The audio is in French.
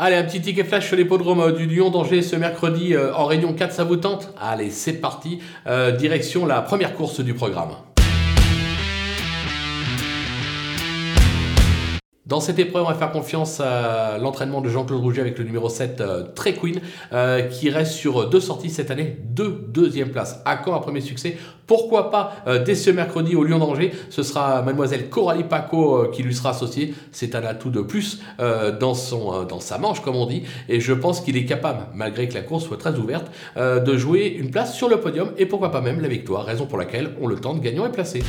Allez, un petit ticket flash sur l'hippodrome du Lyon d'Angers ce mercredi euh, en réunion 4, ça vous Allez, c'est parti, euh, direction la première course du programme. Dans cette épreuve, on va faire confiance à l'entraînement de Jean-Claude Rouget avec le numéro 7, euh, Queen, euh, qui reste sur deux sorties cette année, deux deuxième place. À quand un premier succès? Pourquoi pas euh, dès ce mercredi au Lyon d'Angers? Ce sera mademoiselle Coralie Paco euh, qui lui sera associée. C'est un atout de plus euh, dans, son, euh, dans sa manche, comme on dit. Et je pense qu'il est capable, malgré que la course soit très ouverte, euh, de jouer une place sur le podium et pourquoi pas même la victoire? Raison pour laquelle on le tente gagnant et placé.